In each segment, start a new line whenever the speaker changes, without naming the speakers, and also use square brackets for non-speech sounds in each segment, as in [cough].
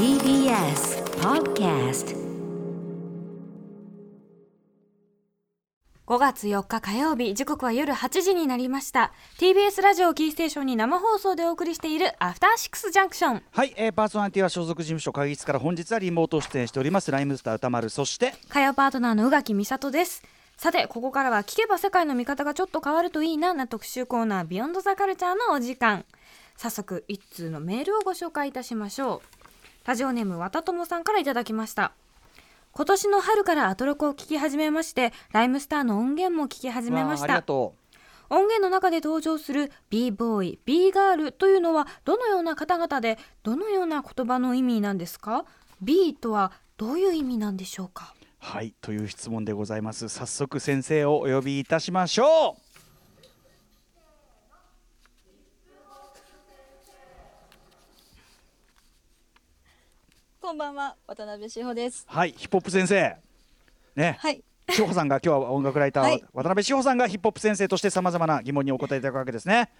TBS Podcast
5月4日火曜日時刻は夜8時になりました。TBS ラジオキーステーションに生放送でお送りしているアフターシックスジャンクション。
はい、えー、パーソナリティは所属事務所会議室から本日はリモート出演しております。ライムスター歌丸そして
火曜パートナーの宇垣美里です。さてここからは聞けば世界の見方がちょっと変わるといいなな特集コーナービヨンドザカルチャーのお時間。早速一通のメールをご紹介いたしましょうラジオネームわたともさんからいただきました。今年の春からアトロクを聞き始めましてライムスターの音源も聞き始めまし
わあありが
た
と
音源の中で登場する b ボーイ b ガールというのはどのような方々でどのような言葉の意味なんですか？B とはどういう意味なんでしょうか？
うはいという質問でございます。早速先生をお呼びいたしましょう
こんばんは、渡辺志保です。
はいヒップホップ先生。ね、
はい、
志保さんが今日は音楽ライター、
はい。
渡辺志保さんがヒップホップ先生としてさまざまな疑問にお答えいただくわけですね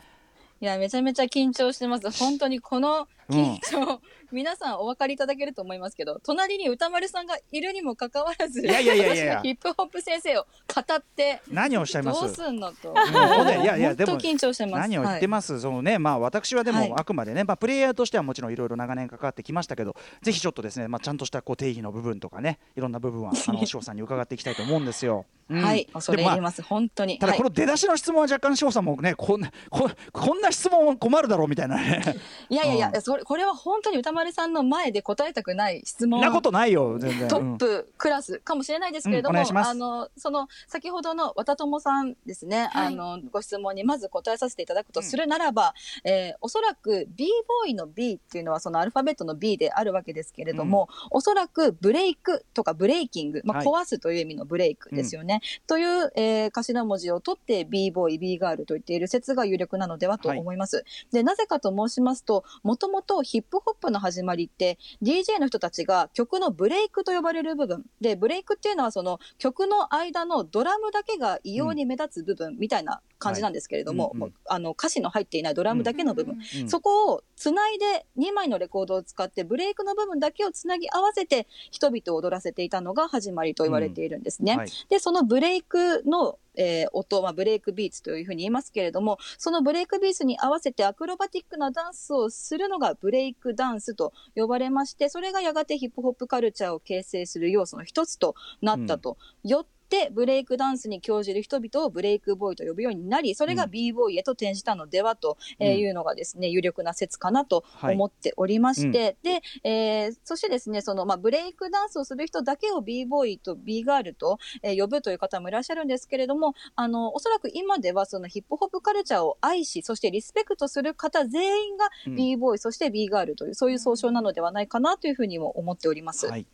いや、めちゃめちゃ緊張してます。本当にこの緊張、皆さんお分かりいただけると思いますけど、隣に歌丸さんがいるにもかかわらず、
いやいやいやいや
私がヒップホップ先生を語って、
何をおっしゃいます？
どうすんのと。
もうねいやいやでも
本当緊張してます。
何を言ってます、そのねまあ私はで
はい
もあくまでね、まあプレイヤーとしてはもちろんいろいろ長年関わってきましたけどぜひちょっとですねまあちゃんとしたこう定義の部分とかねいろんな部分は [laughs] あの翔さんに伺っていきたいと思うんですよ。うん
はい、恐れ入ります。本当に。はい
ただこの出だしの質問は若干翔さんもねこんなここんな質問困るだろうみたいな。ね [laughs]
いやいやいや、
うん。
それこれは本当に歌丸さんの前で答えたくない質問。
なことないよ全然。
ト
うん。
ップクラスかもしれないですけれども、
うん
あのその先ほどの渡友さんですね、
はい。
あのご質問にまず答えさせていただくとするならば、えーおそらく b ボーイの B っていうのはそのアルファベットの B であるわけですけれども、おそらくブレイクとかブレイキング、まあ、
はい。
壊すという意味のブレイクですよね、という、えー頭文字を取って b ボーイ B ガールと言っている説が有力なのではと思思います。でなぜかと申しますともともとヒップホップの始まりって DJ の人たちが曲のブレイクと呼ばれる部分でブレイクっていうのはその曲の間のドラムだけが異様に目立つ部分みたいな感じなんですけれども,、
はい。うんうん。
あの歌詞の入っていないドラムだけの部分、
うん
そこをつないで2枚のレコードを使ってブレイクの部分だけをつなぎ合わせて人々を踊らせていたのが始まりと言われているんですね。
はい。
でそのブレイクの、えー音、まあ、ブレイクビーツというふうに言いますけれどもそのブレイクビーツに合わせてアクロバティックなダンスをするのがブレイクダンスと呼ばれましてそれがやがてヒップホップカルチャーを形成する要素の一つとなったと。よってブレイクダンスに興じる人々をブレイクボーイと呼ぶようになりそれが
うん。
b ボーイへと転じたのではというのがですね有力な説かなと
はい。
思っておりまして、で、えーそしてですねその、まあ、ブレイクダンスをする人だけを b ボーイと b ガールと、えー呼ぶという方もいらっしゃるんですけれどもあのおそらく今ではそのヒップホップカルチャーを愛しそしてリスペクトする方全員が
うん。
b ボーイ、そして b ガールというそういう総称なのではないかなというふうにも思っております。
はい。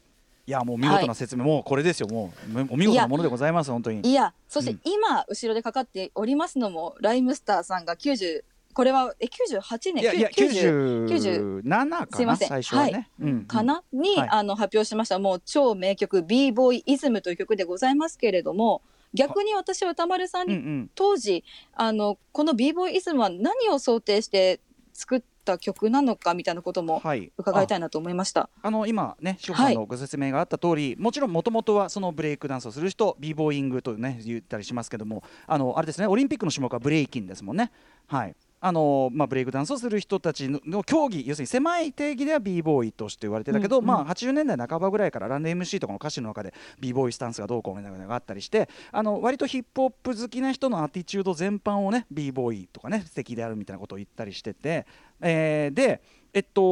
いやもう見事な説明、もうこれですよ。もうお見事なものでございます本当に。
いや、そして
うん。
今、後ろでかかっておりますのも、ライムスターさんが90、これは、え、98年
いやいや
90
97かな
すいません。
最初はね。うん
かな？に、
はい。
あの、発表しました、もう超名曲、b ボーイイズムという曲でございますけれども、逆に私は歌丸さんに
うんうん。
当時、あの、この b ボーイイズムは何を想定して作った曲なのかみたいなことも
はい。
伺いたいなと思いました。
あの今ね、志保さんのご説明があった通り、もちろんもともとはそのブレイクダンスをする人、ビーボーイングとね言ったりしますけども、あのあれですね、オリンピックの種目はブレイキンですもんね。はい。あのまあ、ブレイクダンスをする人たちのの競技要するに狭い定義では b ボーイとして言われてたけど、
うんうん。
まあ、80年代半ばぐらいからランド MC とかの歌詞の中で b ボーイスタンスがどうこうみたいなのがあったりしてあの割とヒップホップ好きな人のアティチュード全般をね b ボーイとかね素敵であるみたいなことを言ったりしてて、えーでえっと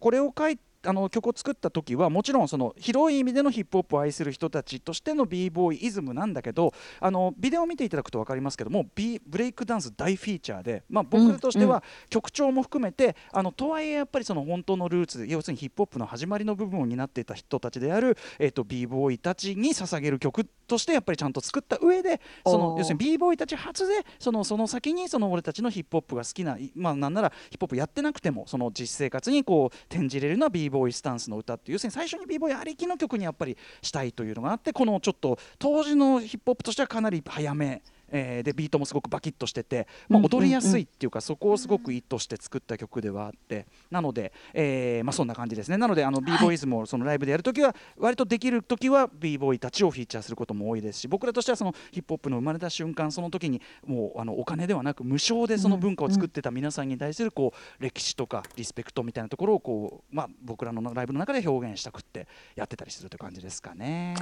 これを書いあの曲を作った時はもちろんその広い意味でのヒップホップを愛する人たちとしての b ボーイイズムなんだけどあのビデオを見ていただくと分かりますけども B ブレイクダンス大フィーチャーで、まあ、僕としては曲調も含めて、あのとはいえやっぱりその本当のルーツ要するにヒップホップの始まりの部分を担っていた人たちである、えー、と b ボーイたちに捧げる曲としてやっぱりちゃんと作った上でその要するに b ボーイたち初でそのその先にその俺たちのヒップホップが好きないまあなんならヒップホップやってなくてもその実生活にこう転じれるような b ボーイスタンスの歌っていう要するに最初に b ボーイありきの曲にやっぱりしたいというのがあってこのちょっと当時のヒップホップとしてはかなり早めえーでビートもすごくバキッとしてて、まあ、
うん
踊りやすいっていうか、そこをすごく意図して作った曲ではあってなので、えーまあ、そんな感じですね。なのであの b ボーイズもそのライブでやるときは割とできるときは b ボーイたちをフィーチャーすることも多いですし僕らとしてはそのヒップホップの生まれた瞬間その時にもうあのお金ではなく無償でその文化を作ってた皆さんに対するこう歴史とかリスペクトみたいなところをこう、まあ、僕らのライブの中で表現したくってやってたりするという感じですかね。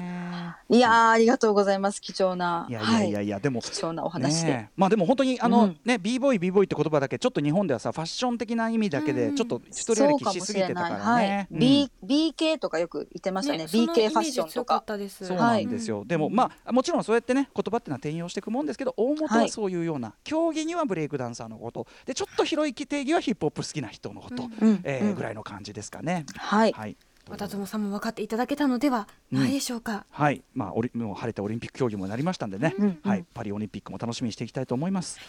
いやーありがとうございます。貴重な。い
やいやいやいや、でも
貴重なお話で、
ねえまあでも本当にあの、
うん。
ね b ボーイ b ボーイって言葉だけちょっと日本ではさファッション的な意味だけ
うん。
でちょっと一人歩きしすぎてたから
はい。
ね。うん。
B BK とかよく言ってましたね。BK ファッションとか。
ったです。
そうなんですよ、でもまあもちろんそうやってね言葉っていうのは転用していくもんですけど大元はそういうような、競技にはブレイクダンサーのこと。でちょっと広い定義はヒップホップ好きな人のこと、
う
えーぐらいの感じですかね。
はい。
はい
渡友さんも分かっていただけたのではないでしょうか、
はい、まあ、オリもう晴れてオリンピック競技もなりましたんでね、
うん。
はい、パリオリンピックも楽しみにしていきたいと思います。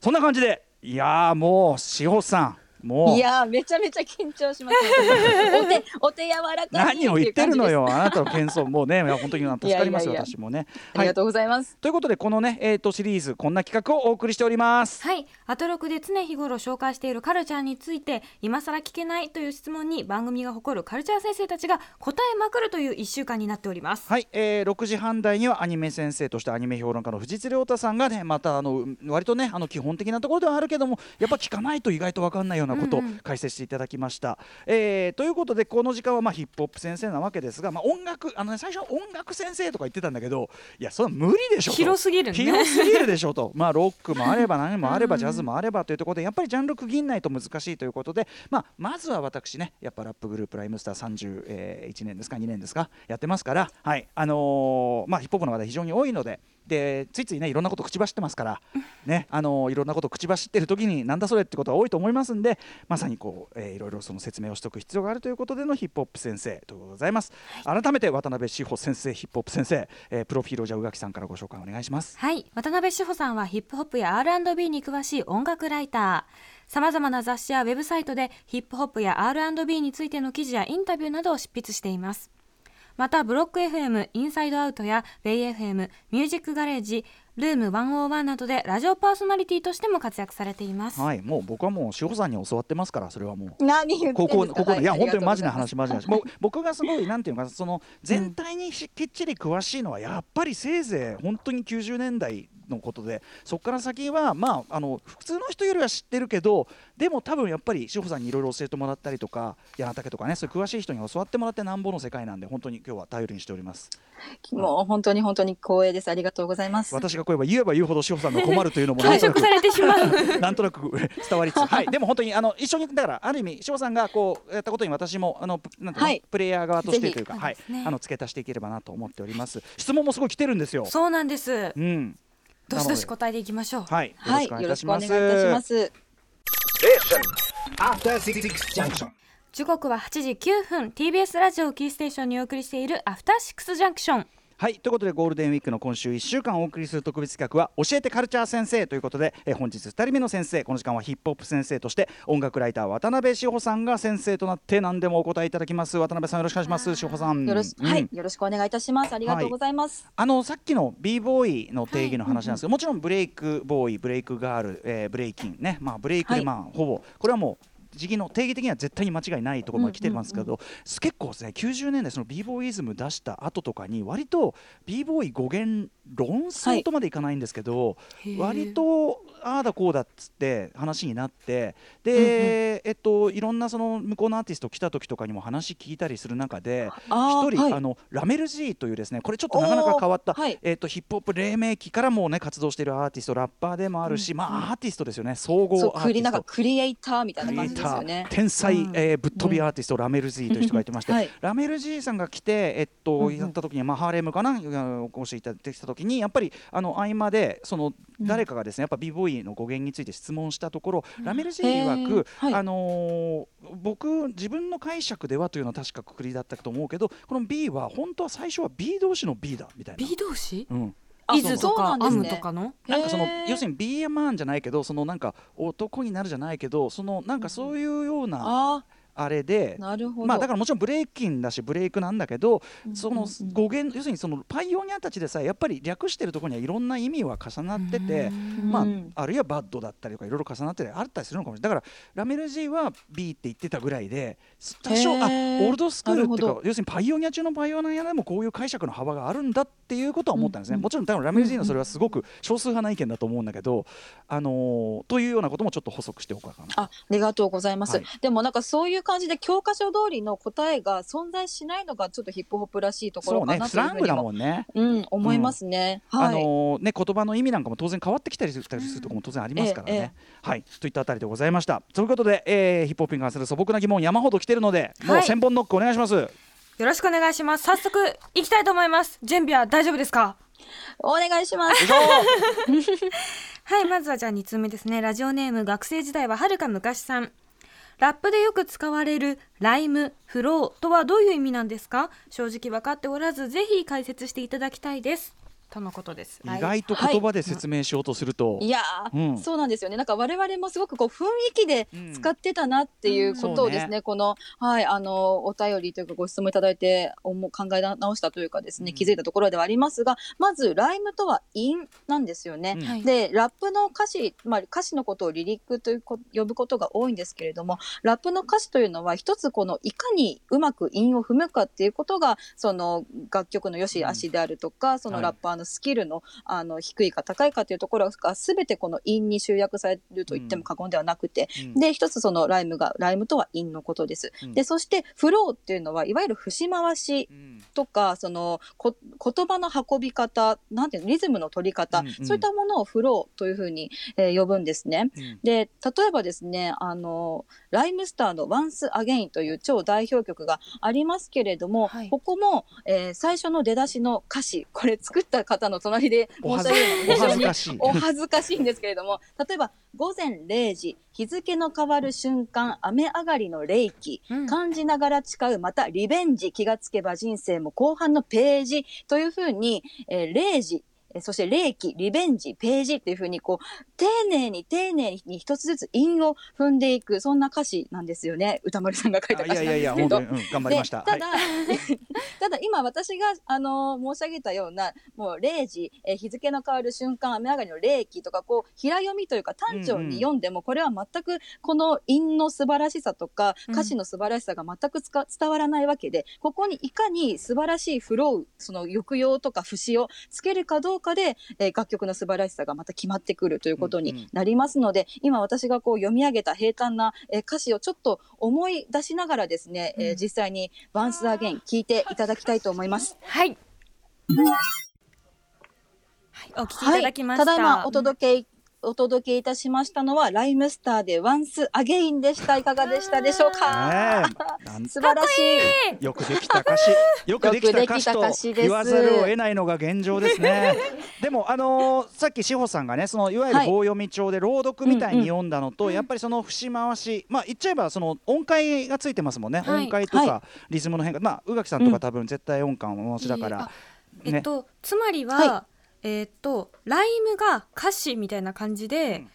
そんな感じで、いやーもう、志保さん、もう。
い。やーめちゃめちゃ緊張します [laughs] お手お手柔らかに
何を言ってるのよ、あなたの謙遜、もうね、[laughs] いや本当に助かりますよ、
いやいやいや。
私もね。
ありがとうございます、
ということで、このね、えー、とシリーズ、こんな企画をお送りしております。
はい。アトロクで常日頃紹介しているカルチャーについて今更聞けないという質問に番組が誇るカルチャー先生たちが答えまくるという1週間になっております。
はい、えー、6時半台にはアニメ先生としてアニメ評論家の藤津亮太さんがねまたあの割とねあの基本的なところではあるけどもやっぱ聞かないと意外と分かんないようなことを解説していただきました。えーということでこの時間はまあヒップホップ先生なわけですが、まあ、音楽あの、ね、最初は音楽先生とか言ってたんだけどいやそれは無理でしょと。
広すぎるね。
広すぎるでしょと。[laughs] まあロックもあれば何もあればジャズもあればというところでやっぱりジャンル区切んないと難しいということで、まあ、まずは私ねやっぱラップグループライムスター31年ですか2年ですかやってますから、はい。あのーまあ、ヒップホップの話題非常に多いのででついついねいろんなこと口走ってますから、ねあのーいろんなこと口走ってる時になんだそれってことが多いと思いますんでまさにこう、えーいろいろその説明をしておく必要があるということでのヒップホップ先生ということでございます、改めて渡辺志保先生ヒップホップ先生、えープロフィールをじゃあ宇垣さんからご紹介お願いします。
はい。渡辺志保さんはヒップホップや R&B に詳しい音楽ライター。さまざまな雑誌やウェブサイトでヒップホップや R&B についての記事やインタビューなどを執筆していますまたブロック FM インサイドアウトやベイ FM ミュージックガレージルーム101などでラジオパーソナリティとしても活躍されています、
はい、もう僕はもう志保さんに教わってますからそれはもう。
何言って
ここ
んですか？
ここいや
は
本当にマジな話
あ
マジな話。もう僕がすごいなんていうのかなその全体にしきっちり詳しいのはやっぱりせいぜい本当に90年代のことでそこから先はまああの普通の人よりは知ってるけどでも多分やっぱり志保さんにいろいろ教えてもらったりとか柳竹とかねそういう詳しい人に教わってもらってなんぼの世界なんで本当に今日は頼りにしております。
もう本当に本当に光栄ですありがとうござい。ます
私がこう言えば言えば言うほど志保さんが困るというのも [laughs]
退職されてしまう
なんとなく伝わりつつ、はい、[laughs] でも本当にあの一緒にだからある意味志保さんがこうやったことに私もあのプなんていうの
はい
プレイヤー側としてというか、はい。
ね
あの付け足していければなと思っております。質問もすごい来てるんですよ。
そうなんです。
うん、
どしどし答えていきましょう。
はい、
はい。よろしくお願いいたします.
時刻は8時9分。TBS ラジオをキーステーションにお送りしているアフターシックスジャンクション
はい、ということでゴールデンウィークの今週1週間お送りする特別企画は教えてカルチャー先生ということで、えー本日2人目の先生この時間はヒップホップ先生として音楽ライター渡辺志保さんが先生となって何でもお答えいただきます。渡辺さんよろしくお願いします。志保さん。
よろし、
うん
はいよろしくお願いいたします。ありがとうございます、
あのさっきの b ボーイの定義の話なんですけど、もちろんブレイクボーイブレイクガール、えーブレイキンね。まあブレイクで
はい。
まあ、ほぼ。これはもう時期の定義的には絶対に間違いないところまで来てますけど、結構ですね90年代その b ボーイズム出した後とかに割と b ボーイ語源論争とまでいかないんですけど、
へー。
割とああだこうだっつって話になってで、えっといろんなその向こうのアーティスト来た時とかにも話聞いたりする中で一人、
はい。
あのラメル G というですねこれちょっとなかなか変わった、
はい。
えっとヒップホップ黎明期からもうね活動しているアーティストラッパーでもあるし、まあアーティストですよね。総合アーティスト。
クリエイターみたいな感じですよね。
ー天才、
うん
えーぶっ飛びアーティスト、ラメル Z という人がいてまして、
はい。
ラメル G さんが来て、えっと
うんうん。
やった時に、まあ、ハーレムかなお越しいただいてきた時にやっぱりあの合間でその誰かがですねやっぱ b ボーイの語源について質問したところ、ラメル G 曰く、
はい。
あのー僕自分の解釈ではというのは確かくくりだったと思うけどこの B は本当は最初は B 同士の B だみたいな。
B 同士？
うん。
あ
イズとか。ア
そうなんですね。
ムとかの？
なんかその要するに BMR じゃないけどそのなんか男になるじゃないけどそのなんかそういうような
あ
あれで
なるほど。
まあだからもちろんブレイキンだしブレイクなんだけど
うん
その語源要するにそのパイオニアたちでさえやっぱり略してるところにはいろんな意味は重なってて。まあ
うん、
あるいはバッドだったりとかいろいろ重なってあったりするのかもしれない。だからラメル G は B って言ってたぐらいで多少あオ
へー
ールドスクールっていうか要するにパイオニア中のパイオニアでもこういう解釈の幅があるんだっていうことは思ったんですね、
うんうん。
もちろん多分ラメル G のそれはすごく少数派な意見だと思うんだけど、あのーというようなこともちょっと補足しておこうかな。
あありがとうございます、
はい。
でもなんかそういう感じで教科書通りの答えが存在しないのがちょっとヒップホップらしいところか
そうねスラングだ
なというふうにも
もんね。
うん、思いますね。はい。
あのーね言葉の意味なんかも当然変わってきたりするところも当然ありますからね。
えええ
はいといったあたりでございました。ということで、えーヒップホップに関する素朴な疑問山ほど来てるので、もう
はい
千本ノックお願いします。
よろしくお願いします早速行きたいと思います準備は大丈夫ですか？
お願いします。[laughs]
はいまずはじゃあ2通目ですねラジオネーム学生時代ははるか昔さんラップでよく使われるライム、フローとはどういう意味なんですか？正直分かっておらずぜひ解説していただきたいです。とのことです。
意外と言葉で説明しようとすると、
い。やー、
うん。
そうなんですよね。なんか我々もすごくこう雰囲気で使ってたなっていうことをですね、
うん
この、はい、あの、お便りというかご質問いただいて、思う考え直したというかですね、
うん。
気づいたところではありますが、まず、ライムとは韻なんですよね。
うん。
はい。
で、ラップの歌詞、まあ、歌詞のことをリリックというこ呼ぶことが多いんですけれども、ラップの歌詞というのは、一つこの、いかにうまく韻を踏むかっていうことが、その、楽曲の良し悪しであるとか、そのラッパーのスキルの、あの、低いか高いかというところが、すべてこの韻に集約されると言っても過言ではなくて、
うん。
で、一つそのライムが、ライムとは韻のことです。
うん。
で、そして、フローっていうのは、いわゆる節回し
うん。
とか、その、こ言葉の運び方、なんていうの、リズムの取り方、
うんうん。
そういったものをフローというふうに、えー呼ぶんですね。
うん。
で、例えばですね、あの、ライムスターの Once Again という超代表曲がありますけれども、
はい。
ここも、えー最初の出だしの歌詞、これ作った方の隣で
お
申し
恥
上げるのが非常に
ずお恥ずかしい。
お恥ずかしいんですけれども、例えば、午前0時、日付の変わる瞬間、雨上がりの冷気、
うん
感じながら誓う、またリベンジ、気がつけば人生も後半のページというふうに、えー0時、えーそして霊気、リベンジ、ページっていうふうに、こう、丁寧に丁寧に一つずつ韻を踏んでいく、そんな歌詞なんですよね。歌丸さんが書いた
あ
歌詞なん
いやいやいや
ですけど
本当に、。うん、頑張りました。
でただ、[laughs] ただ今私が、あの申し上げたような、もう0時、えー日付の変わる瞬間、雨上がりの霊気とか、こう、平読みというか単調に読んでも、これは全くこの韻の素晴らしさとか、
うん
歌詞の素晴らしさが全くつか伝わらないわけで、ここにいかに素晴らしいフロー、その抑揚とか節をつけるかどうかで、えー楽曲の素晴らしさがまた決まってくるということ
うんうん。
になりますので、今私がこう読み上げた平坦な、えー歌詞をちょっと思い出しながらですね、えー
うん
実際に Once Again 聞いていただきたいと思います。
はい。はい。お聞きいただきました、
ただいまお届け、お届けいたしましたのは、ライムスターで Once Again でした。[laughs] いかがでしたでしょうか、
ね [laughs]
素晴らしい。
よくできた歌詞、[laughs] よくできた歌詞と言わざるを得ないのが現状ですね。でもあのーさっき志保さんがね、そのいわゆる
はい。
棒読み帳で朗読みたいに
うんうん
読んだのと、やっぱりその節回し、まあ言っちゃえばその音階がついてますもんね。
はい。
音階と
は
かリズムの変化、まあ宇垣さんとか多分絶対音感をお持ちだから。
いいあ。え
ね
っと、つまりは、
は
えっとライムが歌詞みたいな感じで、
うん。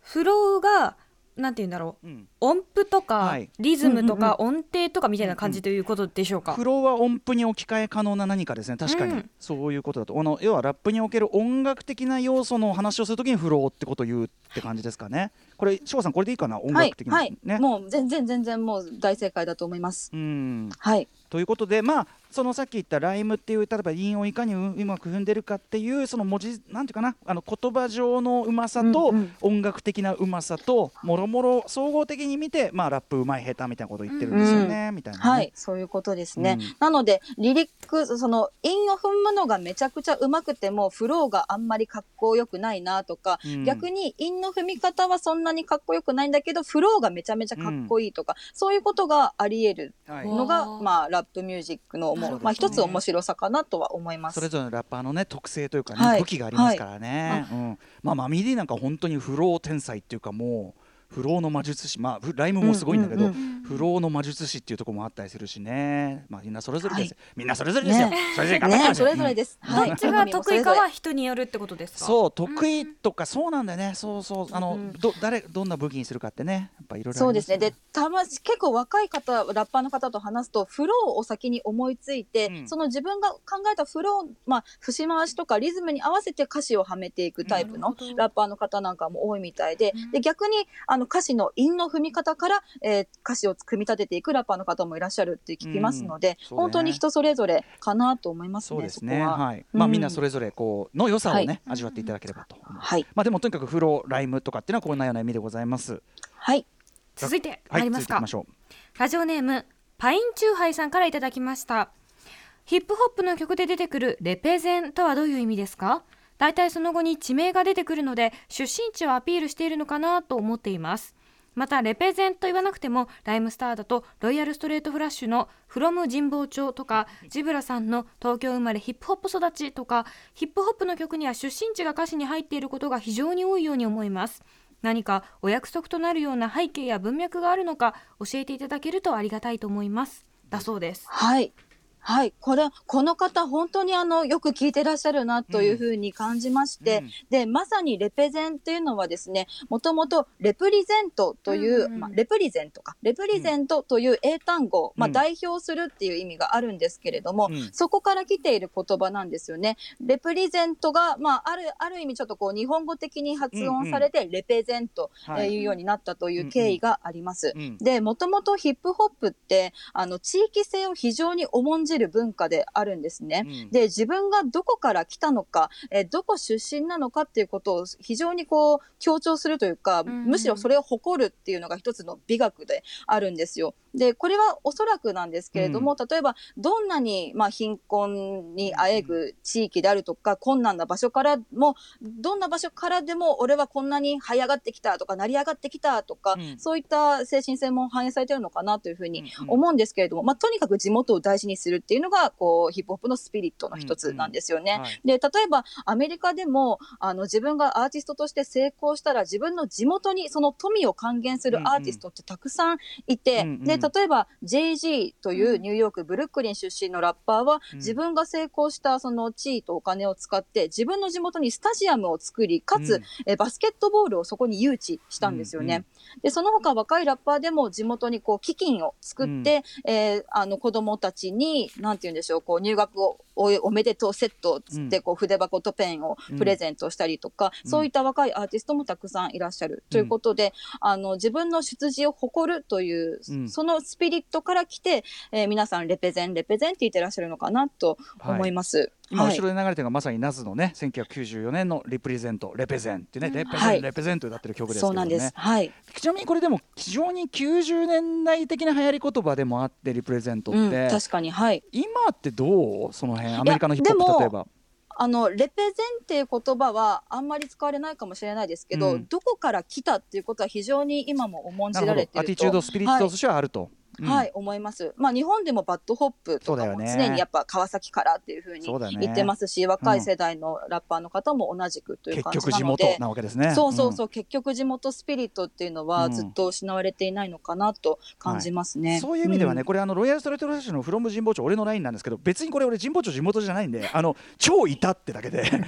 フローがなんて言うんだろう
うん。
音符とか、
はい。
リズムとか、音程とかみたいな感じということでしょうか、
フローは音符に置き換え可能な何かですね確かに、
うん。
そういうことだと。あの要はラップにおける音楽的な要素の話をするときにフローってことを言うって感じですかね。これ志保さんこれでいいかな？音
はい
楽的、な、
はい、
ね。
もう全然全然もう大正解だと思います。
うん。
はい。
ということでまあそのさっき言ったライムっていう例えば韻をいかにううまく踏んでるかっていうその文字なんていうかなあの言葉上のうまさと
うんうん
音楽的なうまさともろもろ総合的に見てまあラップうまい下手みたいなことを言ってるんですよね、みたいなね、
はい、そういうことですね。
うん。
なので、リリック、その、韻を踏むのがめちゃくちゃ上手くても、フローがあんまりかっこよくないなとか、
うん。
逆に韻の踏み方はそんなにかっこよくないんだけど、フローがめちゃめちゃかっこいいとか、そういうことがあり得る
はい
うん
のが、
わー
まあ、ラップミュージックの、
なるほどね。
まあ、一つ面白さかなとは思います。
それぞれのラッパーのね特性というかね、
はい。
武器がありますからね、うん、まあマミディなんか本当にフロー天才っていうかもう不老の魔術師。まあライムもすごいんだけど、
うんうん
不老の魔術師っていうところもあったりするしね。まあみんなそれぞれです、
はい。
みんなそれぞれですよ、
ね。
それぞれ頑張って
ね
ますよ
それぞれです。
どっちが得意かは人によるってことですか？
そう得意とかそうなんだよね。そうそう。あの、
うん
ど誰どんな武器にするかってね。やっぱいろいろ
そうですね。で、たま、結構若い方、ラッパーの方と話すと、フローを先に思いついて、
うん。
その自分が考えたフロー、まあ、節回しとかリズムに合わせて歌詞をはめていくタイプのラッパーの方なんかも多いみたいで、
うん。
で、逆に、あの、歌詞の韻の踏み方から、えー歌詞を組み立てていくラッパーの方もいらっしゃるって聞きますので、
うんね。
本当に人それぞれかなと思いますね、
そうですね。
こは。
はい。まあ、
うん。
みんなそれぞれこうの良さをね、
はい。
味わっていただければと思います、
はい。
まあでもとにかくフローライムとかっていうのはこんなような意味でございます。
はい。
続いて
はい
参りますか、
続いていきましょう。
ラジオネームパインチューハイさんからいただきました。ヒップホップの曲で出てくるレペゼンとはどういう意味ですか？大体その後に地名が出てくるので出身地をアピールしているのかなと思っています。またレペゼンと言わなくてもライムスターだとロイヤルストレートフラッシュの「フロム神保町」とかジブラさんの「東京生まれヒップホップ育ち」とかヒップホップの曲には出身地が歌詞に入っていることが非常に多いように思います。何かお約束となるような背景や文脈があるのか教えていただけるとありがたいと思います。だそうです。
はい。はい。これ、この方、本当にあの、よく聞いてらっしゃるなというふうに感じまして、
うん
で、まさにレペゼンっていうのはですね、もともとレプリゼントという、
うんうん
まあ、レプリゼントか、レプリゼントという英単語、まあ、
うん。
代表するっていう意味があるんですけれども、
うん。
そこから来ている言葉なんですよね。レプリゼントが、まあ、ある、ある意味ちょっとこう、日本語的に発音されて、レペゼント、
はい
うようになったという経緯があります。
うん
で、もともとヒップホップって、あの、地域性を非常に重んじる文化であるんですね。
うん。
で、自分がどこから来たのか、えーどこ出身なのかっていうことを非常にこう、強調するというか、
ん。
むしろそれを誇るっていうのが一つの美学であるんですよ。で、これはおそらくなんですけれども、例えば、どんなに、まあ、貧困にあえぐ地域であるとか、困難な場所からも、どんな場所からでも、俺はこんなに這い上がってきたとか、成り上がってきたとか、
うん。
そういった精神性も反映されてるのかなというふうに
うんうん。
思うんですけれども、まあ、とにかく地元を大事にするっていうのが、こう、ヒップホップのスピリットの一つなんですよね。
はい。
で、例えば、アメリカでも、あの、自分がアーティストとして成功したら、自分の地元にその富を還元するアーティストってたくさんいて、
うんうん
で、例えば、JG というニューヨーク、ブルックリン出身のラッパーは、
うん。
自分が成功したその地位とお金を使って、自分の地元にスタジアムを作り、かつ、
うん。
えバスケットボールをそこに誘致したんですよね。で、その他若いラッパーでも地元にこう基金を作って、えーあの子供たちに、何て言うんでしょう、こう入学をおおめでとうセットつって、
うん。
こう筆箱とペンをプレゼントしたりとか、
うん。
そういった若いアーティストもたくさんいらっしゃる。ということで、あの、自分の出自を誇るという、
うん。
そのスピリットから来て、えー皆さんレペゼン、レペゼンって言ってらっしゃるのかなと思います。
今
はい。
後ろで流れてるのがまさにナズのね1994年のリプレゼントレペゼンってね、レペゼン、
はい。
レペゼント歌ってる曲ですけどね。
そうなんです。はい。
ちなみにこれでも非常に90年代的な流行り言葉でもあってリプレゼントって、
うん、確かに、はい。
今ってどう？その辺アメリカのヒップホッ
でも
プ例えば。
あの、レペゼンっていう言葉はあんまり使われないかもしれないですけど、
うん。
どこから来たっていうことは非常に今も重んじられてると。
attitude spirit としてはあると、うん。
はい、思います。まあ日本でもバッドホップとかも常にやっぱ川崎からっていうふうに言ってますし、若い世代のラッパーの方も同じくという
結
感じ
局地元
なので。
なわけですね。
そうそうそう、結局地元スピリットっていうのは
うん。
ずっと失われていないのかなと感じますね。
そういう意味ではね、
ん。
これあのロイヤルストレートフラッシュの from 神保町俺のラインなんですけど別にこれ俺神保町地元じゃないんであの超いたってだけで。[laughs]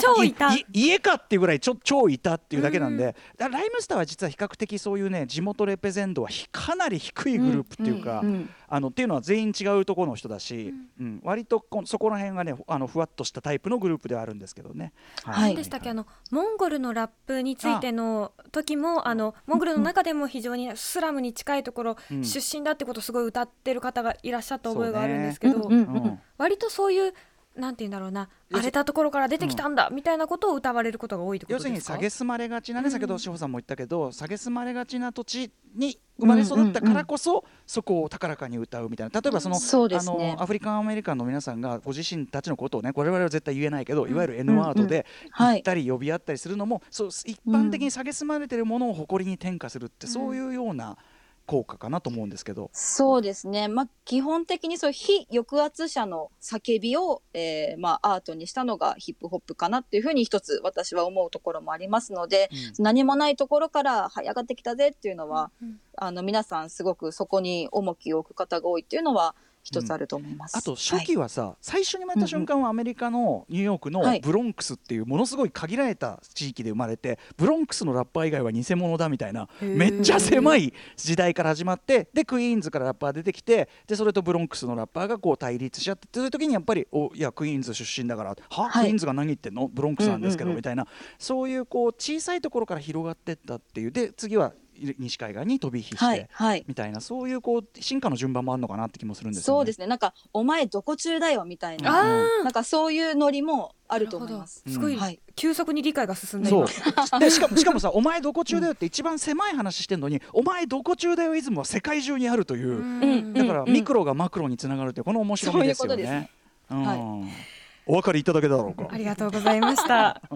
超いた。
い家かっていうぐらいちょ超いたっていうだけなんで、だからライムスターは実は比較的そういうね地元レペゼントはひかなり低いグループっていうか、
うん
あのっていうのは全員違うところの人だし、うん。割とこそこら辺がねあのふわっとしたタイプのグループではあるんですけどね。
はい。
何でしたっけ？あのモンゴルのラップについての時もあのモンゴルの中でも非常にスラムに近いところ、
うん。
出身だってことをすごい歌ってる方がいらっしゃった覚えがあるんですけど、
うんうん
うん。
割とそういうなんて言うんだろうな荒れたところから出てきたんだみたいなことを歌われることが多いってこ
要するに
とですか
蔑まれがちなね、
うん
先ほど志保さん。も言ったけど蔑まれがちな土地に生まれ育ったからこそ、そこを高らかに歌うみたいな。例えばその,、あのアフリカンアメリカンの皆さんがご自身たちのことをね我々は絶対言えないけど、いわゆる N ワードで
はい。
言ったり呼び合ったりするのも、そう一般的に蔑まれてるものを誇りに転化するって、そういうような効果かなと思うんですけど。
そうですね。まあ、基本的にそういう被抑圧者の叫びを、えー、まあ、アートにしたのがヒップホップかなっていうふうに一つ私は思うところもありますので、うん、何もないところから這い上がってきたぜっていうのは、うん、あの、皆さんすごくそこに重きを置く方が多いっていうのは、一つあると思います、
うん、あと初期はさ、はい、最初に生まれた瞬間はアメリカのニューヨークのブロンクスっていうものすごい限られた地域で生まれてブロンクスのラッパー以外は偽物だみたいなめっちゃ狭い時代から始まってでクイーンズからラッパー出てきてでそれとブロンクスのラッパーがこう対立し合ってという時にやっぱりおいやクイーンズ出身だからは、はい、クイーンズが何言ってんの？ブロンクスなんですけど、みたいな。そういうこう小さいところから広がってったっていう。で次は西海岸に飛び火して、はい、みたいなそういうこう進化の順番もあるのかなって気もするんです、ね、
そうですねなんか「お前どこ中だよ」みたいななんかそういうノリもあると思います。
すごい、はい、急速に理解が進んで
そうでしかもしかもさ「お前どこ中だよ」って一番狭い話してんのに「お前どこ中だよ」イズムは世界中にあるという、うだからミクロがマクロにつながるというこの面白みですよね。ううねうん、はいお分かりいただけだろうか。
ありがとうございました。[laughs]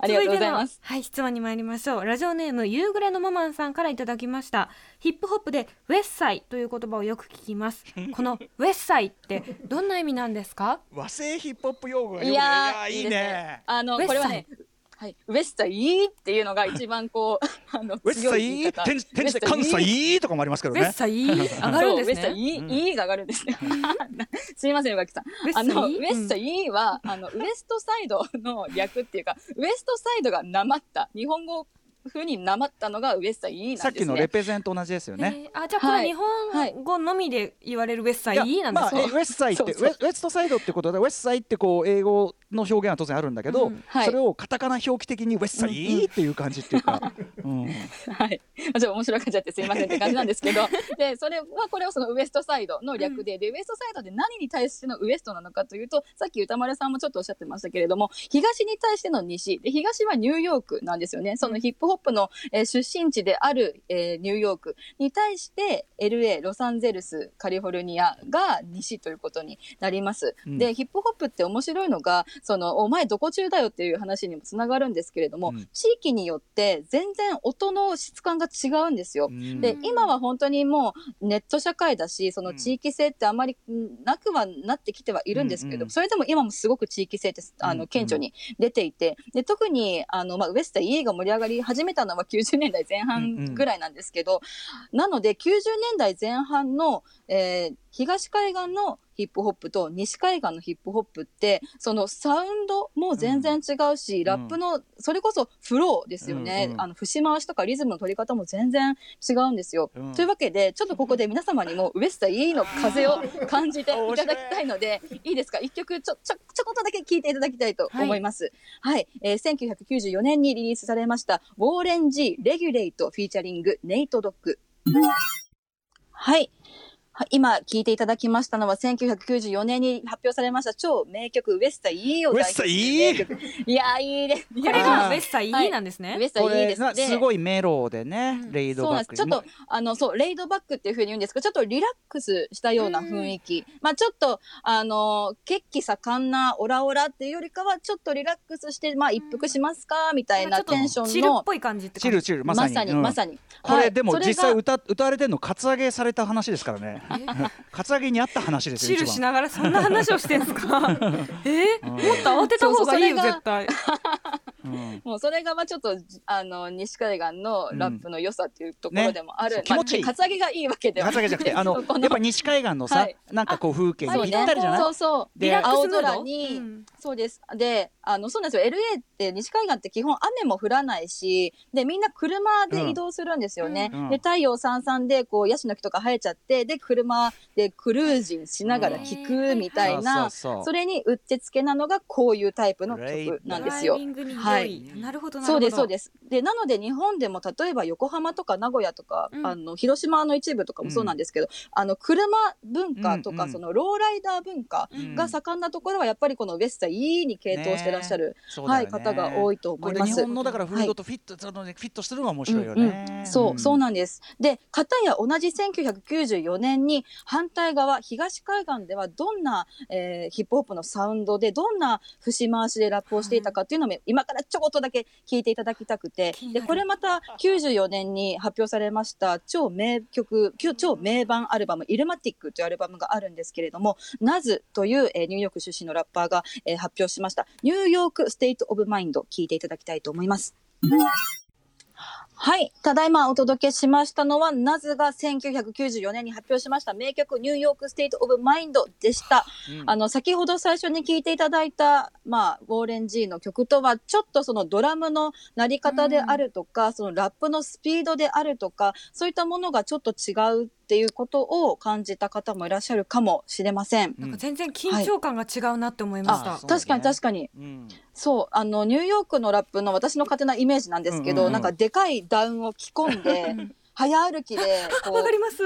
ありがとうございます。
はい、質問に参りましょう。ラジオネーム夕暮れのママンさんからいただきました。ヒップホップでウェッサイという言葉をよく聞きます。この [laughs] ウェッサイってどんな意味なんですか？
和製ヒップホップ用語がいやいいね。
あのこれはね。はい、ウエスタイーっていうのが一番こう [laughs] あの
ウエスタイー転転じて関西イーとかもありますけどね。ウ
エスタイー上がるんですね。ウエスタイ
ー、イーが上がるんですね。[laughs] すみません宇垣さん。あのウエスタイーはあのウエストサイドの略っていうかウエストサイドがなまった。日本語ふうになまったのがウエスタイーなんです、ね、
さっきのレペゼンと同じですよね。
えー、あじゃあこれ日本語のみで言われるウエスタイーなんですか？まあ、
ウエスサイってウエストサイドってことでウエスサイってこう英語の表現は当然あるんだけど、うんはい、それをカタカナ表記的にウエスサイっていう感じっていうか。うん、
はい。ちょっと面白くなっちゃってすいませんって感じなんですけど、[laughs] でそれはこれをそのウエストサイドの略で、でウエストサイドで何に対してのウエストなのかというと、さっき歌丸さんもちょっとおっしゃってましたけれども、東に対しての西。で東はニューヨークなんですよね。そのヒップホップの、えー、出身地である、えー、ニューヨークに対して LA ロサンゼルスカリフォルニアが西ということになります。うん、でヒップホップって面白いのがそのお前どこ中だよっていう話にもつながるんですけれども、うん、地域によって全然音の質感が違うんですよ。うん、で今は本当にもうネット社会だしその地域性ってあまりなくはなってきてはいるんですけど、うんうん、それでも今もすごく地域性ってあの顕著に出ていてで特にあの、まあ、ウエスタ E が盛り上がり始めたのは90年代前半ぐらいなんですけど、うんうん、なので90年代前半の、えー、東海岸のヒップホップと西海岸のヒップホップってそのサウンドも全然違うし、うん、ラップのそれこそフローですよね、うんうん、あの節回しとかリズムの取り方も全然違うんですよ。うん、というわけでちょっとここで皆様にもウエスタ E の風を [laughs] 感じていただきたいのでいいですか？一曲ちょちょちょこっとだけ聴いていただきたいと思います。はい、はい、えー、1994年にリリースされましたウォーレン・ジー・レギュレイトフィーチャリングネイト・ドッグ。はい。今聞いていただきましたのは1994年に発表されました超名曲ウエスタ E を
ウエスタ E?
いやいいです
これがウエスタ E なんですね、
ウエスタ E です。
すごいメロでね、レイドバック
ちょっとあのそうレイドバックっていうふうに言うんですけどちょっとリラックスしたような雰囲気。まあちょっとあの血気盛んなオラオラっていうよりかはちょっとリラックスしてまあ一服しますかみたいなテンションの。チ
ルっぽい感じって
チルチルまさに。
まさに、まさに。
これでも実際歌歌われてるのカツアゲされた話ですからね [laughs] カツアゲにあった話です
よチルしながらそんな話をしてんすか？[laughs] えー、もっと慌てた方がいいよ絶対
もうそれがまあちょっとあの西海岸のラップの良さっていうところでもある、
ね、気持ちいい、
カツアゲがいいわけでは
カツアゲじゃなくてあの [laughs] やっぱ西海岸のさ、はい、なんかこう風景にぴったりじゃない、
そうそうで青空に、うん、そうです。であのそうなんですよ。LA って西海岸って基本雨も降らないしでみんな車で移動するんですよね、うん、で太陽さんさんでこうヤシの木とか生えちゃってで車でクルージンしながら聴くみたいな、それにうってつけなのがこういうタイプの曲なんですよ。
はい、なるほど
そうですそうです。でなので日本でも例えば横浜とか名古屋とか、うん、あの広島の一部とかもそうなんですけど、うん、あの車文化とか、うんうん、そのローライダー文化が盛んなところはやっぱりこのウエスタ E に傾倒してらっしゃる、ね、はい、方が多いと思います。
日本のだからフードとフィット、はい、フィットしてるのが面白いよね。
うんうん、そうそうなんです。で片や同じ1994年に反対側東海岸ではどんな、えー、ヒップホップのサウンドでどんな節回しでラップをしていたかっていうのも今からちょこっとだけ聞いていただきたくて。でこれまた94年に発表されました超名曲超名盤アルバム「イルマティック」というアルバムがあるんですけれどもナズという、えーニューヨーク出身のラッパーが、えー発表しました「ニューヨーク・ステイト・オブ・マインド」聞いていただきたいと思います。はい。ただいまお届けしましたのは、ナズが1994年に発表しました名曲、ニューヨーク・ステイト・オブ・マインドでした。
うん
あの、先ほど最初に聞いていただいた、まあ、ウォーレン・ジーの曲とは、ちょっとそのドラムの鳴り方であるとか、そのラップのスピードであるとか、そういったものがちょっと違うっていうことを感じた方もいらっしゃるかもしれません。
なんか全然緊張感が違うなって思いました、
あそうだね
確かに確かに。
うん。
そう、あの、ニューヨークのラップの私の勝手なイメージなんですけど、
うんうんうん。
なんかでかいダウンを着込んで、早歩きで、[laughs] こ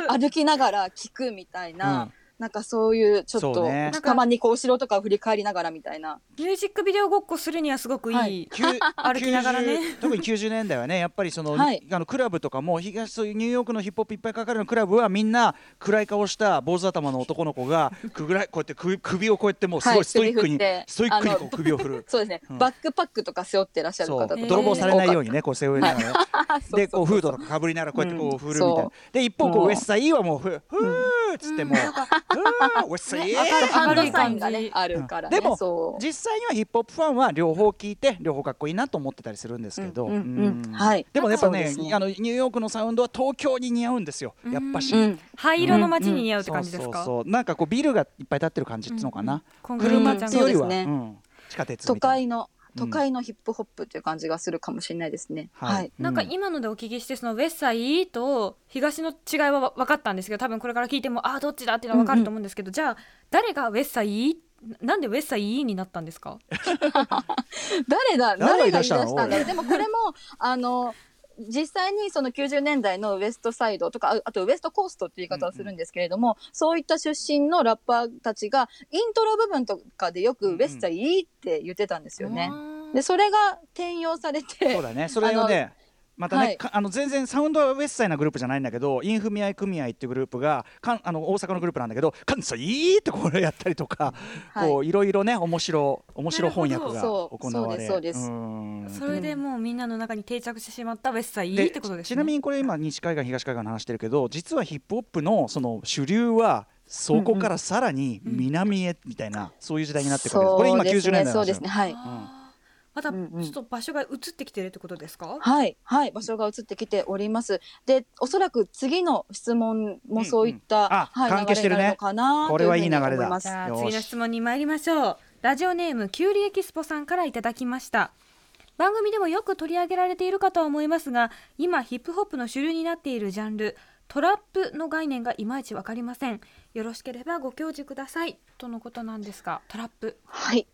歩きながら聞くみたいな、
うん
なんかそういう、ちょっと、
ね。
たまにこう、後ろとかを振り返りながらみたいな。
ミュージックビデオごっこするにはすごくいい、
はい。[laughs]
歩きながらね。
90特に90年代はねやっぱりその,、
はい
あのクラブとかも東そうい。うニューヨークのヒップホップいっぱいかかるのクラブはみんな暗い顔した坊主頭の男の子がくぐらいこうやって首首をこうやってもうすご
はい
いストイックに、
首振って
ストイックにこう首を振る。
そうですね、
うん。
バックパックとか背負ってらっしゃる方とか、
えー
泥棒されないようにねこう背負いながら [laughs] でこうフードとかかぶりながらこうやってこう振るみたいな、
そう。
で一方こ
もう
うウエストサイーはもうふふーっつってもう、ふーウエストサイー
ね、明るいハンドサインがあるからね、
でも実際にはヒップホップファンは両方聞いて両方かっこいいなと思ってたりするんですけど、
うんうんうん。
うん。
はい。
でもやっぱねあのニューヨークのサウンドは東京に似合うんですよ。やっぱし。
うん。
灰色の街に似合うって感じですか、
そうそうそう。なんかこうビルがいっぱい建ってる感じっつうのかな、車ってよりは、
そうですね。
うん。地下鉄
都
みたいな。
会の都会のヒップホップっていう感じがするかもしれないですね。はい。
なんか今のでお聞きしてそのウェッサイと東の違いは分かったんですけど多分これから聞いてもあーどっちだっていうのは分かると思うんですけど、じゃあ誰がウェッサイ？なんでウェッサイになったんですか？[laughs]
誰だ？
誰が言い出し
たんだでもこれもあの実際にその90年代のウエストサイドとかああとウエストコーストっていう言い方をするんですけれども、そういった出身のラッパーたちがイントロ部分とかでよくウエストいいって言ってたんですよね。でそれが転用されて
そうだね。それをねまたね、
はい。
かあの全然サウンドはウェッサイなグループじゃないんだけどインフミアイ組合っていうグループがかんあの大阪のグループなんだけど関西ってこれやったりとか、
はい。
こういろいろね面白面白翻訳が行われ
そうですそうです。
ん。
それでもうみんなの中に定着してしまったウェッサイ
で
ってことですね
ちなみにこれ今西海岸東海岸の話してるけど実はヒップホップのその主流はそこからさらに南へみたいな、そういう時代になってくるこれ今90年代の話
そうですね。はい。
あーまたち
うんうん。
ょっと場所が移ってきてるってことですか、
はい、はい、場所が移ってきております。で、おそらく次の質問もそういった、
うんうん。あ
はい、
関係してるね。
流れになるのかな
これはいい流れだ。
じゃあ次の質問に参りましょう。ラジオネームキュウリエキスポさんからいただきました。番組でもよく取り上げられているかとは思いますが今ヒップホップの主流になっているジャンルトラップの概念がいまいちわかりません。よろしければご教示ください。とのことなんですがトラップ。
はい。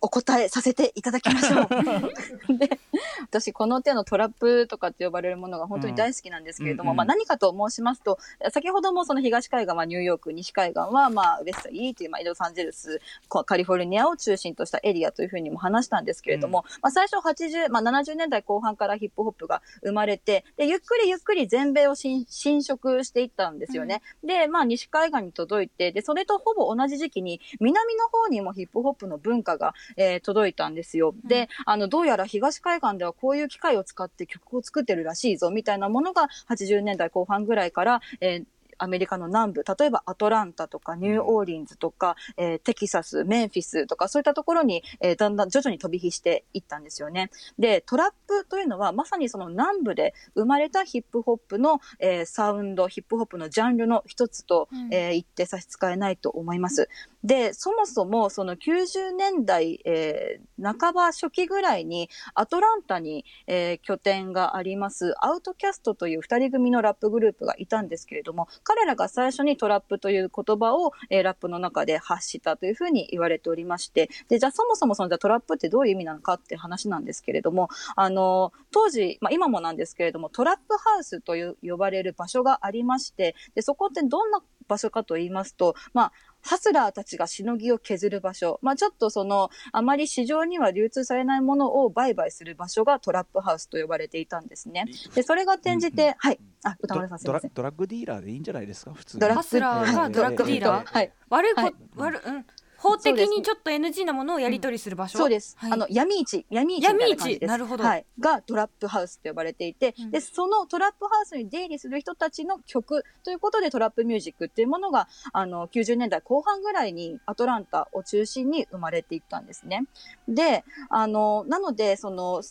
お答えさせていただきましょう。[laughs] で、私この手のトラップとかって呼ばれるものが本当に大好きなんですけれども、
うんうん
まあ何かと申しますと、先ほどもその東海岸はニューヨーク、西海岸はまあウェストイーというまあロサンゼルス、カリフォルニアを中心としたエリアというふうにも話したんですけれども、まあ最初80、まあ70年代後半からヒップホップが生まれて、で、ゆっくりゆっくり全米を侵侵食していったんですよね。で、まあ西海岸に届いて、で、それとほぼ同じ時期に南の方にもヒップホップの文化が、えー届いたんですよ。で、あの、どうやら東海岸ではこういう機械を使って曲を作ってるらしいぞ、みたいなものが80年代後半ぐらいから、えーアメリカの南部、例えばアトランタとかニューオーリンズとか、えーテキサス、メンフィスとかそういったところに、えーだんだん徐々に飛び火していったんですよね。で、トラップというのはまさにその南部で生まれたヒップホップの、えーサウンド、ヒップホップのジャンルの一つと、
うん
えー言って差し支えないと思います。で、そもそもその90年代、えー半ば初期ぐらいにアトランタに、えー拠点がありますアウトキャストという二人組のラップグループがいたんですけれども、彼らが最初にトラップという言葉を、えーラップの中で発したというふうに言われておりまして、で、じゃあそもそもそのじゃトラップってどういう意味なのかって話なんですけれども、あの、当時、まあ今もなんですけれども、トラップハウスという呼ばれる場所がありまして、で、そこってどんな場所かと言いますと、まあ、ハスラーたちがしのぎを削る場所。まあちょっとその、あまり市場には流通されないものを売買する場所がトラップハウスと呼ばれていたんですね。で、それが転じて、
うんうん
はい。あ、歌
ド
丸さんすい
ドラ
ません。
ドラッグディーラーでいいんじゃないですか？普通
ドラッグ
ディーラー
はい。
悪いこ、
はい
悪うん法的にちょっと NG なものをやり取りする場所、
そうです。
はい
あの闇市、闇市みたいな感じです。
闇市なるほど
はい。がトラップハウスと呼ばれていて、
うん
で、そのトラップハウスに出入りする人たちの曲ということでトラップミュージックっていうものが、あの、90年代後半ぐらいにアトランタを中心に生まれていったんですね。で、あの、なので、その、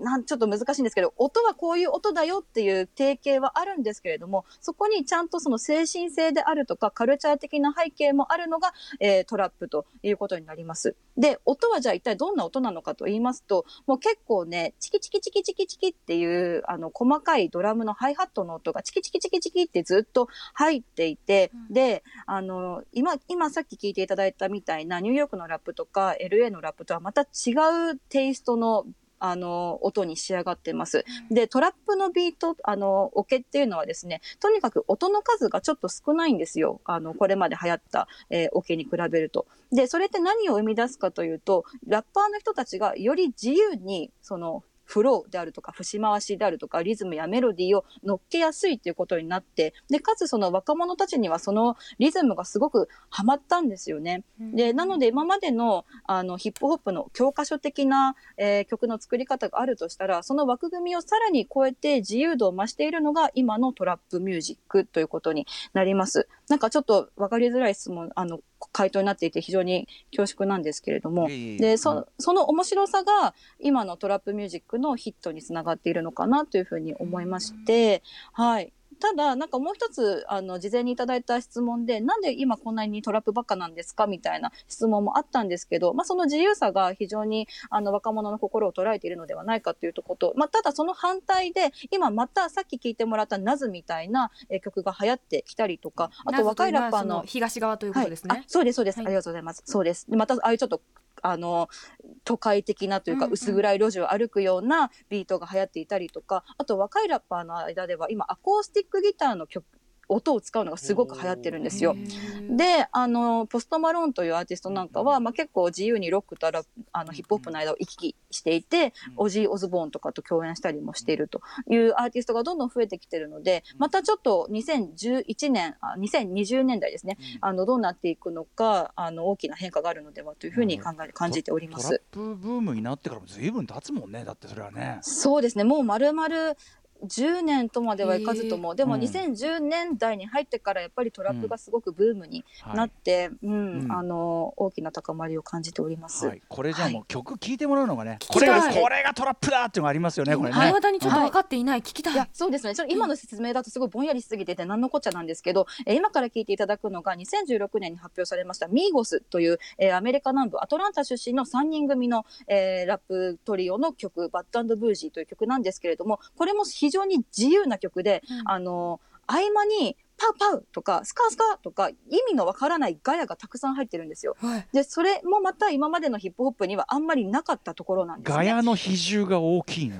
なんちょっと難しいんですけど、音はこういう音だよっていう定型はあるんですけれども、そこにちゃんとその精神性であるとか、カルチャー的な背景もあるのが、えートラップということになります。で、音はじゃあ一体どんな音なのかと言いますと、もう結構ね、チキチキチキチキチキっていう、あの、細かいドラムのハイハットの音がチキチキチキチキってずっと入っていて、
うん
で、あの、今、今さっき聞いていただいたみたいなニューヨークのラップとか LA のラップとはまた違うテイストのあの、音に仕上がってます。で、トラップのビート、あの、オケっていうのはですね、とにかく音の数がちょっと少ないんですよ。あの、これまで流行った、えーオケに比べると。で、それって何を生み出すかというと、ラッパーの人たちがより自由に、その、フローであるとか、節回しであるとか、リズムやメロディーを乗っけやすいということになって、で、かつその若者たちにはそのリズムがすごくハマったんですよね。で、なので今までのあのヒップホップの教科書的な、えー曲の作り方があるとしたら、その枠組みをさらに超えて自由度を増しているのが今のトラップミュージックということになります。なんかちょっと分かりづらい質問、あの、回答になっていて非常に恐縮なんですけれども、で、
うん。
そその面白さが今のトラップミュージックのヒットにつながっているのかなというふうに思いまして、はい。ただ、なんかもう一つ、あの、事前にいただいた質問で、なんで今こんなにトラップばっかなんですかみたいな質問もあったんですけど、まあ、その自由さが非常に、あの、若者の心を捉えているのではないかというところ。と、まあ、ただその反対で、今またさっき聞いてもらったナズみたいなえー曲が流行ってきたりとか、あと若いラッパーの、
東側ということですね。
はい。あ、そうです、そうです、
はい。
ありがとうございます。そうです。でまた、ああいうちょっと、あの、都会的なというか、
うんうん。
薄暗い路地を歩くようなビートが流行っていたりとか、あと若いラッパーの間では、今、アコースティックギターの曲、音を使うのがすごく流行ってるんですよ。で、あの、ポストマローンというアーティストなんかは、まあ、結構自由にロックとラあのヒップホップの間を行き来していて、オジー・オズボーンとかと共演したりもしているというアーティストがどんどん増えてきてるので、またちょっと2011年、あ2020年代ですね、あの、どうなっていくのか、あの、大きな変化があるのではというふうに考え、感じております。
トラップブームになってからも随分経つもんねだってそれはね。
そうですね、もう丸々10年とまではいかずとも、でも
うん。
2010年代に入ってからやっぱりトラップがすごくブームになって、うん、
うん。
あの、大きな高まりを感じております。
はい、これじゃあもう曲聴いてもらうのがね、
き
これが
たい
これがトラップだっていうのがありますよねこれね。
いまだにちょっと分かっていない、聞きたい。
いや、そうですね。ちょっと今の説明だとすごいぼんやりしすぎてて何のこっちゃなんですけど、えー今から聞いていただくのが2016年に発表されましたミーゴスという、えーアメリカ南部アトランタ出身の3人組の、えーラップトリオの曲、バッドブージーという曲なんですけれども、これも非常に自由な曲で、
うん。
あの、合間にパウパウとかスカスカとか意味のわからないガヤがたくさん入ってるんですよ。
はい。
で、それもまた今までのヒップホップにはあんまりなかったところなんですね。
ガヤの比重が大きい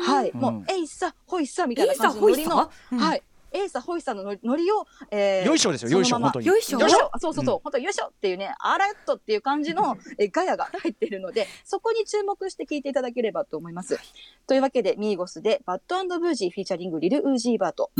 はい、
うん。
もう、えいさ、ほいさみたい
い
ない感じのノリの
うん。
はい。エイサ、ホイサのノリを、えー
よいしょですよよいしょ本当に
よいしょ？
よいしょそうそうそう、
うん
本当よいしょっていうね、あらっとっていう感じの [laughs] えガヤが入っているので、そこに注目して聞いていただければと思います。というわけで、ミーゴスで、バッドブージーフィーチャリングリル・ウージーバート。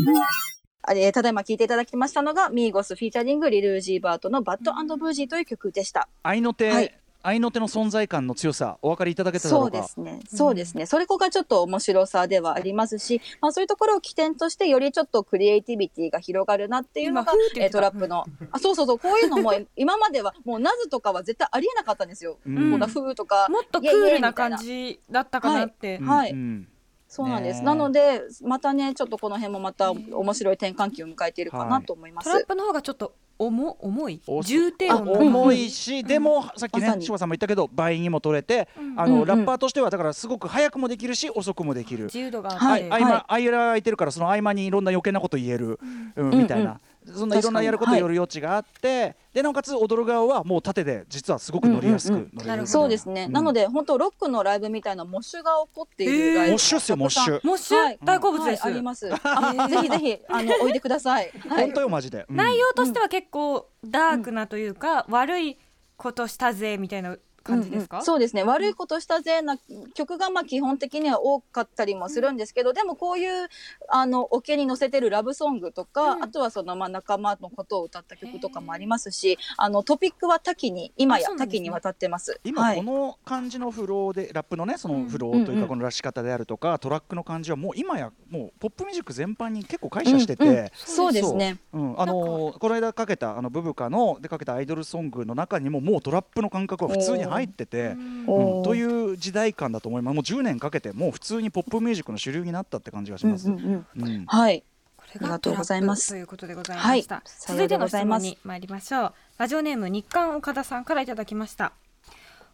あれただいま聞いていただきましたのが、ミーゴスフィーチャリングリル・ウージーバートのバッドブージーという曲でした。
合いの手、
はい
合いの手の存在感の強さお分かりいただけた
そうですね。そうですね。それこがちょっと面白さではありますし、まあそういうところを起点としてよりちょっとクリエイティビティが広がるなっていうのがえトラップの。[laughs] あ、そうそうそう。こういうのも今まではもうナズとかは絶対ありえなかったんですよ。
うん
こんな風とか。
もっとクールな感じだったかなって、
うん
はい
うん
そうなんです。なので、またね、ちょっとこの辺もまた面白い転換期を迎えているかなと思います。
トラップの方がちょっと重重い？
お
重低音
重いし、でもさっきね志保さんも言ったけど倍にも取れて、
うん
あの、
うんうん。
ラッパーとしてはだからすごく早くもできるし遅くもできる。
自由度があって、
はい
合間、間空いてるからその合間にいろんな余計なこと言える、うん。みたいな、そんないろんなやること
に
やる余地があって、でなおかつ踊る側はもう縦で実はすごく乗りやすく乗れる。みたい
なるほど。
そうですね。
うん。
なので、本当ロックのライブみたいなモッシュが起こっているライブ
モッシュっすよモッシュ。
モッシュ、
はい。
大好物です、
はい、あります。[laughs] あぜひぜひ、あの、おいでください。はい。
本当よマジで、うん。
内容としては結構ダークなというか、悪いことしたぜみたいな感じですか、
うんうん。そうですね。悪いことしたぜな曲がまあ基本的には多かったりもするんですけど、でもこういうあのオケに載せてるラブソングとか、
うん。
あとはそのまあ仲間のことを歌った曲とかもありますしあのトピックは多岐に今や多岐にわたってます。
今
はい。
この感じのフローでラップのねそのフロ
うん。うん
ーというかこの出し方であるとかトラックの感じはもう今やもうポップミュージック全般に結構解釈して
うんうん。
て。
そうですね。
うん、あのーこの間かけたあのブブカのでかけたアイドルソングの中にももうトラップの感覚は普通に入ってて、
うん。
という時代感だと思います。もう10年かけてもう普通にポップミュージックの主流になったって感じがします。
うんうんうん
うん。
はい。ありがとうございます
ということでございました、
はい。
続いての質
さようでございます
問に参りましょう。ラジオネーム日刊岡田さんからいただきました。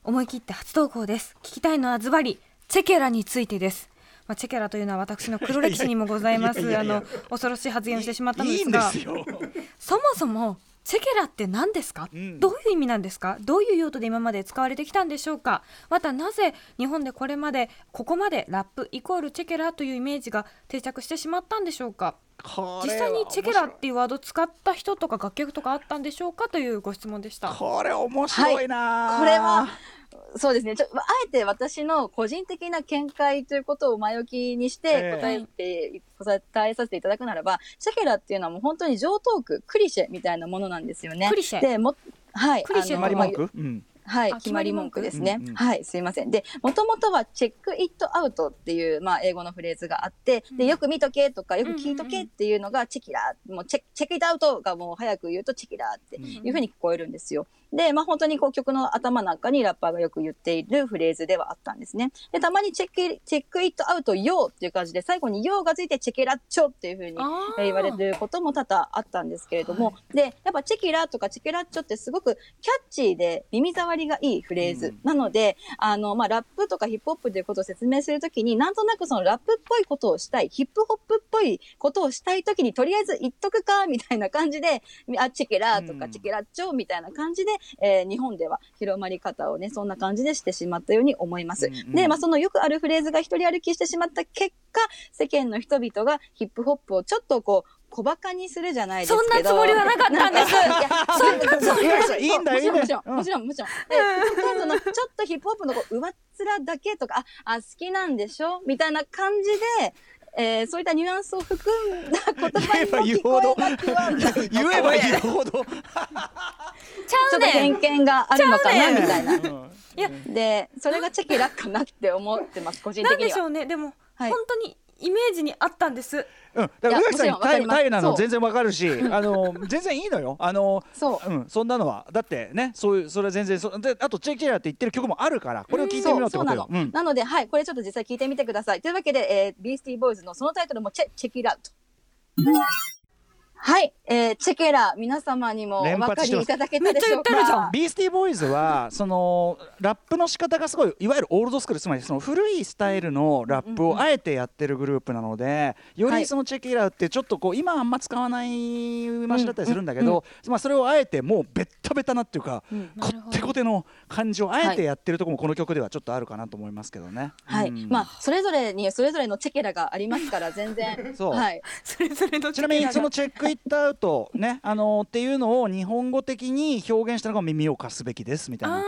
思い切って初投稿です。聞きたいのはズバリチェケラについてですまあ、チェケラというのは私の黒歴史にもございます。あの恐ろしい発言をしてしまった
んで
すが。そもそもチェケラって何ですか、
うん。
どういう意味なんですか？どういう用途で今まで使われてきたんでしょうか？またなぜ日本でこれまでここまでラップイコールチェケラというイメージが定着してしまったんでしょうか？実際にチェケラっていうワードを使った人とか楽曲とかあったんでしょうかというご質問でした
これ面白い。な、
これはそうですね。ちょあえて私の個人的な見解ということを前置きにして
ええ
答えて、答えさせていただくならば、チェケラっていうのはもう本当に上等句、クリシェみたいなものなんですよね。
クリシェ
で、も、はい。
クリシェ
あの
決まり文句、うん、
はい、
あ
決まり文句ですね。
うんうん
はい、すいません。で、もともとはチェックイットアウトっていう、まあ、英語のフレーズがあって、で、よく見とけとか、よく聞いとけっていうのが、チェキラー、もうチェチェックイットアウトがもう早く言うとチェキラーっていうふうに聞こえるんですよ。で、まあ、本当にこう曲の頭なんかにラッパーがよく言っているフレーズではあったんですね。で、たまにチェック、チェックイットアウトヨーっていう感じで、最後にヨーがついてチェケラッチョっていうふうに言われることも多々あったんですけれども、で、やっぱチェキラとかチェケラッチョってすごくキャッチーで耳障りがいいフレーズ。
うん
なので、あの、まあ、ラップとかヒップホップということを説明するときに、なんとなくそのラップっぽいことをしたい、ヒップホップっぽいことをしたいときに、とりあえず言っとくか、みたいな感じで、あ、チェケラとか
うん
チェケラッチョみたいな感じで、えー日本では広まり方をね、そんな感じでしてしまったように思います。
うんうん
で、まあ、そのよくあるフレーズが一人歩きしてしまった結果、世間の人々がヒップホップをちょっとこう、小馬鹿にするじゃないですけど。
そんなつもりはなかったんです
いやそんなつもりは
いいんだよいいんだよ
もちろん、もちろん、もちろん。で、そのちょっとヒップホップのこう上っ面だけとか、あ、あ好きなんでしょみたいな感じで、えーそういったニュアンスを含んだ言葉にも聞こえなくはない。
言えば言うほど、
ちゃ
ちょ
う
っと偏
ねん
見があるのかな、
ちゃうねん
みたいな。
うん
いや
で、それがチェキラかなって思ってます、個人
なんで
的には。
しょうねでも、
はい
本当にイメージにあったんです
うん、だから
いや
宇垣さんに
もちろんわかります
タイなの全然わかるし、[laughs] あの全然いいのよ。あの
そう。
うん、そんなのはだってねそういうそれは全然そであとチェキラって言ってる曲もあるからこれを聞いてみようって
そうそうなの。
ことよ。うん
なので、はい、これちょっと実際聞いてみてください。というわけで、えー、ビースティーボーイズのそのタイトルもチェ、チェキラウト。はい、えー、チェケラ、皆様にもお
連
分かりいただけたでしょうか？
めっちゃ言ってるじゃん。
ビースティーボーイズはそのラップの仕方がすごいいわゆるオールドスクールつまりその古いスタイルのラップをあえてやってるグループなのでよ
はい
りそのチェキラってちょっとこう今あんま使わないマシだったりするんだけど、まあそれをあえてもうベッタベタなっていうか、
うん。
こってこての感じをあえてやってるところもこの曲ではちょっとあるかなと思いますけどね。
はい、
うん。
まあ、それぞれに、それぞれのチェケラがありますから、全然。
そう。
はい。[laughs]
それぞれの
ちなみにその check it outねあのっていうのを日本語的に表現したのが耳を貸すべきですみたいな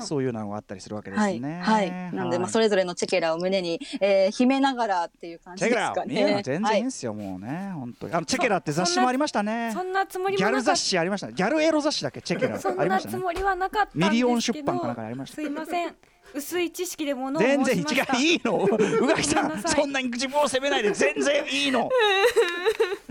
そういうのがあったりするわけです
はい、
ね。
はい、なので、まあ、それぞれのチェケラを胸に、えー、秘めながらっていう感じですかね。
全然いいんすよ、もうね本当に。あのチェケラって雑誌もありましたね。
そんなつもり
ギャル雑誌ありましたね。ギャルエロ雑誌だっけチェケラ
たそんなつもりはなかった
ミリオン出版かなんかにありました。
すいません。薄い知識でものを
全然違
申しました。
ういいの。宇垣さんそんなに自分を責めないで全然いいの [laughs]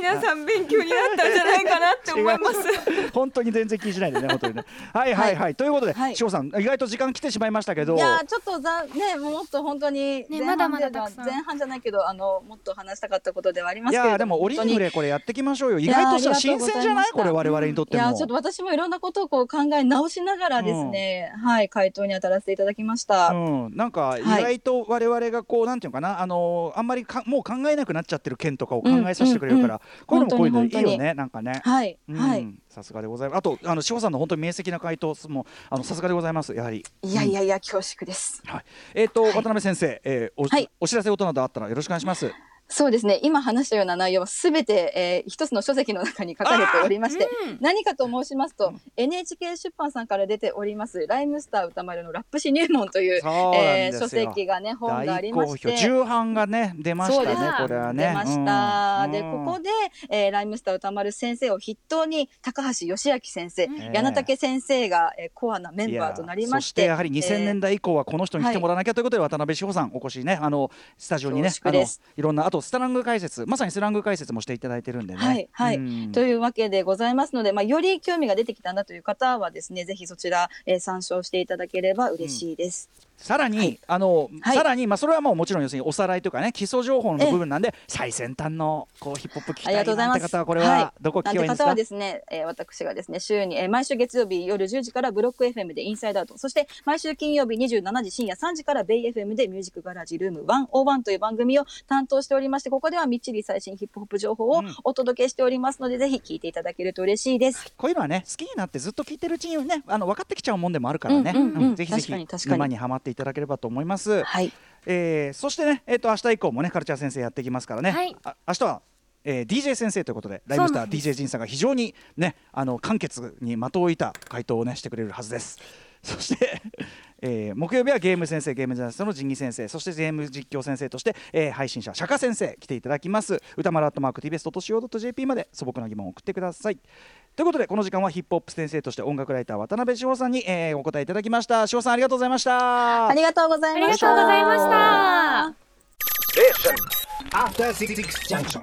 皆さん勉強になったんじゃないかなって思います。[laughs]
本当に全然気にしないでね本当にね。[laughs] はいはいはい、ということで、
はい。
志保さん意外と時間来てしまいましたけど。
いやーちょっとざねもっと本当に前
まだまだ
前半じゃないけどあのもっと話したかったことではありま
い
すけれど。も
やーでもオリン
本当に。
フレこれやっていきましょうよ。意外とし新鮮じゃない？これ我々にとっても。
いやーちょっと私もいろんなことをこう考え直しながらですね、はい回答に当たらせていただきました、
うん、なんか意外と我々がこうなんていうのかな？あのーあんまりかもう考えなくなっちゃってる件とかを考えさせてくれるから、
うん
こういうのもこういうのいいよねなんかね。
はい、
うん
はい
さすがでございます。あとあの志保さんの本当に明晰な回答もあのさすがでございますやはり。
いやいやいや恐縮です
はい。えっ、と、
はい
渡辺先生、えーお,、
はい
お知らせことなどあったらよろしくお願いします。
そうですね。今話したような内容はすべて、えー一つの書籍の中に書かれておりまして、
うん。
何かと申しますと、
うん。
NHK 出版さんから出ております、ライムスター歌丸のラップ詩入門という、えー書籍がね、本がありまして。
重版がね出ましたねこれはね。
出ました。で、
うんうん。
ここで、えーライムスター歌丸先生を筆頭に、高橋義明先生、
うん。
柳竹先生が、えーコアなメンバーとなりまして。
いやそしてやはり2000年
代、
代以降はこの人に来てもらわなきゃということで渡辺志保さんお越しねあのスタジオにねあのいろんなあとスラング解説まさにスラング解説もしていただいてるんでね。
はいはい。
うん。
というわけでございますので、まあ、より興味が出てきたなという方はですね、ぜひそちら、えー参照していただければ嬉しいです。
さらに、
はい。
あの、
はい。
さらにまあそれはもうもちろん要するにおさらいとかね基礎情報の部分なんで最先端のこうヒップホップ聞きたい
ありがとうございます。
なんて方はこれ
は
はい。どこ聞けばいいんですか、
はですね、えー私がですね、週に、えー毎週月曜日夜10時からブロック FM でインサイドアウト、そして毎週金曜日27時深夜3時からベイ FM でミュージックガラージルーム101という番組を担当しておりまして、ここではみっちり最新ヒップホップ情報を
うん。
お届けしておりますので、ぜひ聞いていただけると嬉しいです。
こういうのはね好きになってずっと聞いてるうちにねあの分かってきちゃうもんでもあるからね、
うんうん。うん。
ぜひぜひ
確かに確かに。
沼にはまっていただければと思います。
はい。
えーそしてね、えー、と明日以降もねカルチャー先生やっていきますからね、
はい
あ明日は、えー DJ 先生ということでライムスター DJ 仁さんが非常にねあの簡潔に的を置いた回答をねしてくれるはずです。[laughs] そして、えー木曜日はゲーム先生ゲームジャーナリストの仁義先生そしてゲーム実況先生として、えー配信者釈迦先生来ていただきます歌丸アットマーク TBS.CO.JP まで素朴な疑問を送ってくださいということでこの時間はヒップホップ先生として音楽ライター渡辺志保さんに、えーお答えいただきました志保さんありがとうございました
ありがとうござい
ありが
ました。
とうございました。